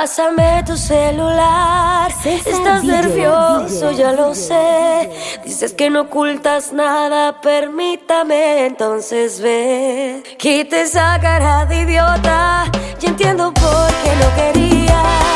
Pásame tu celular. Estás nervioso, ya lo sé. Dices que no ocultas nada, permítame entonces ver. Quita esa cara de idiota. Ya entiendo por qué no querías.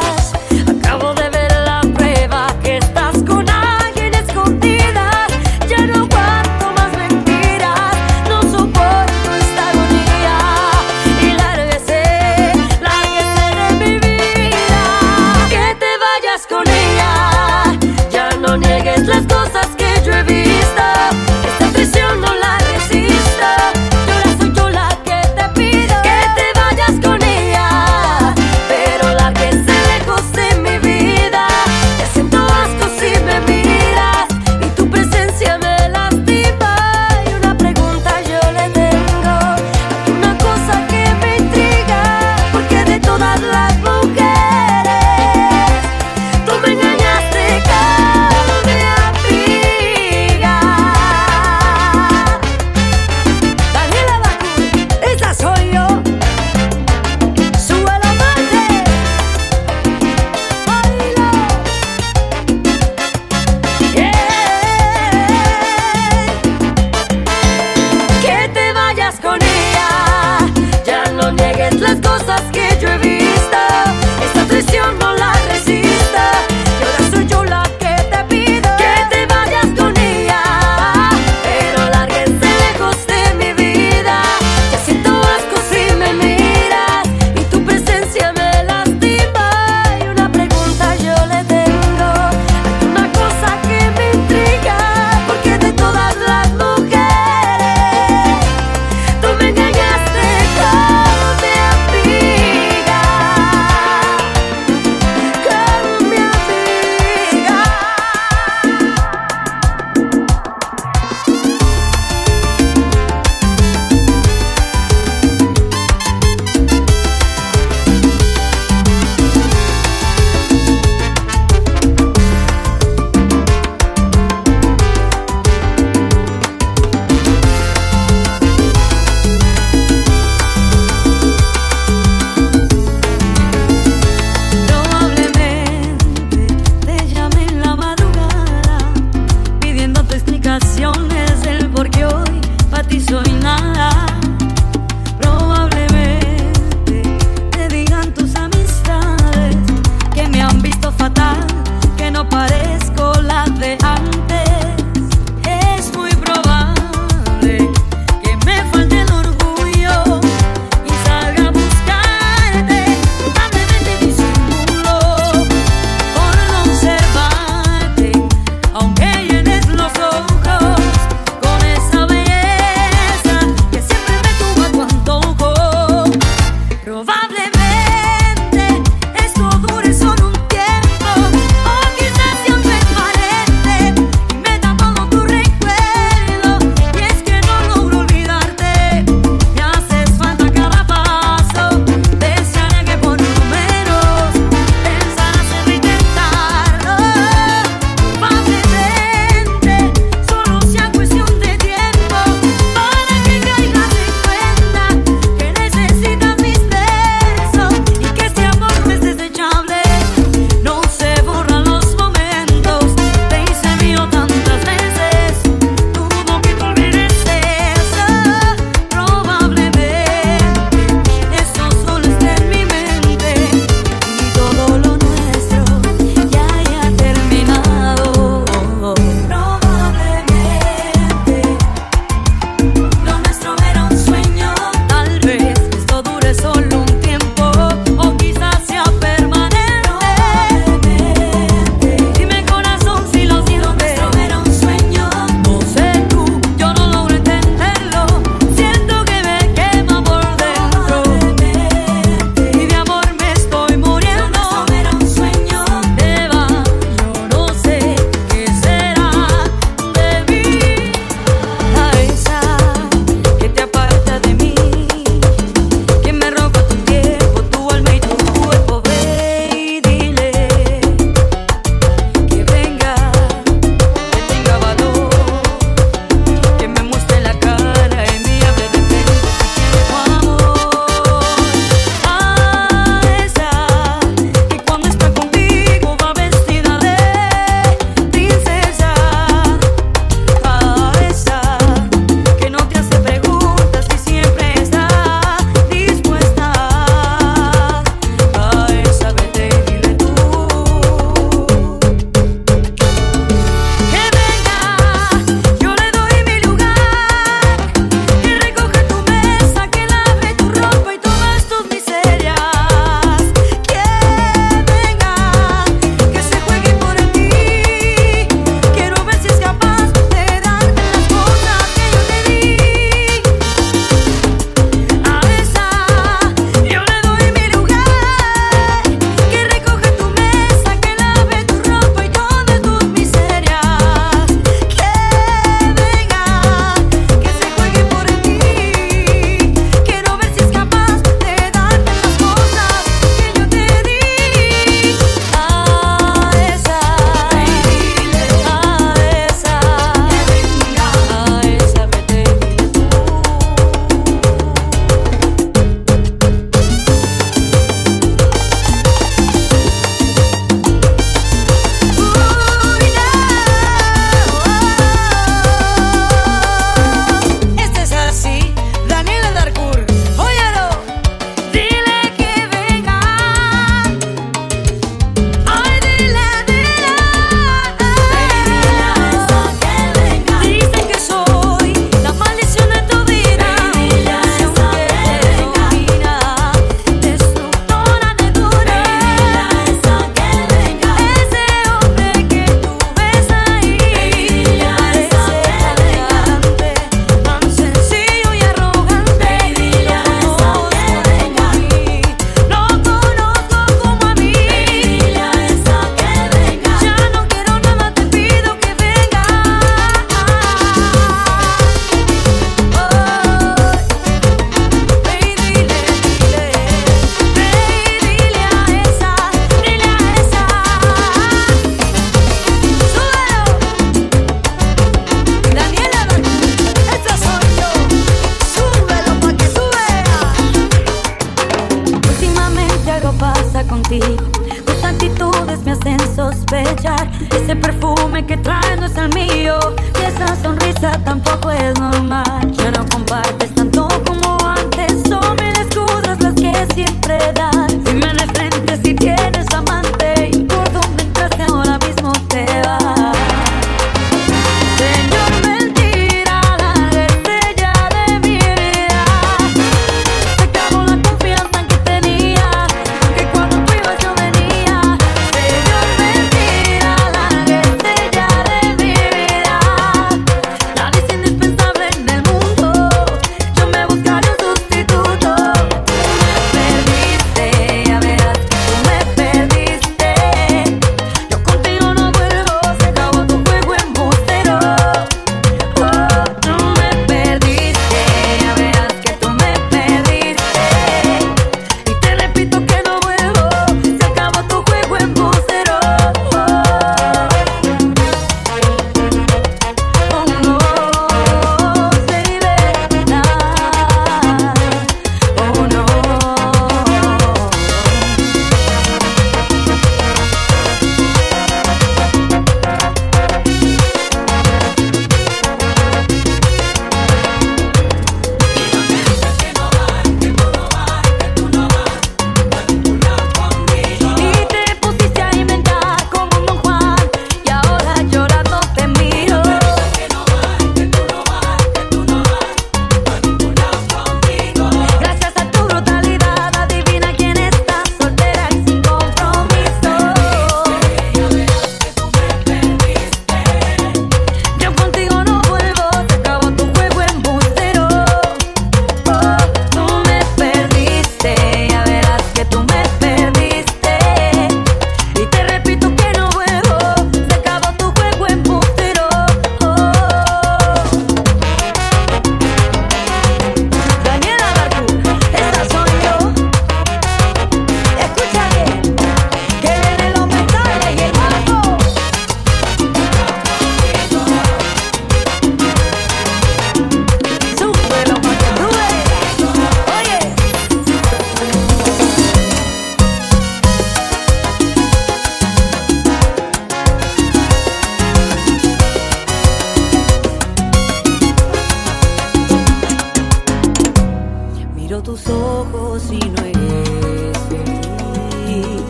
miro tus ojos y no eres feliz.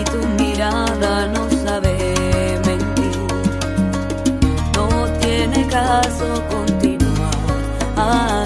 Y tu mirada no sabe mentir. No tiene caso continuar.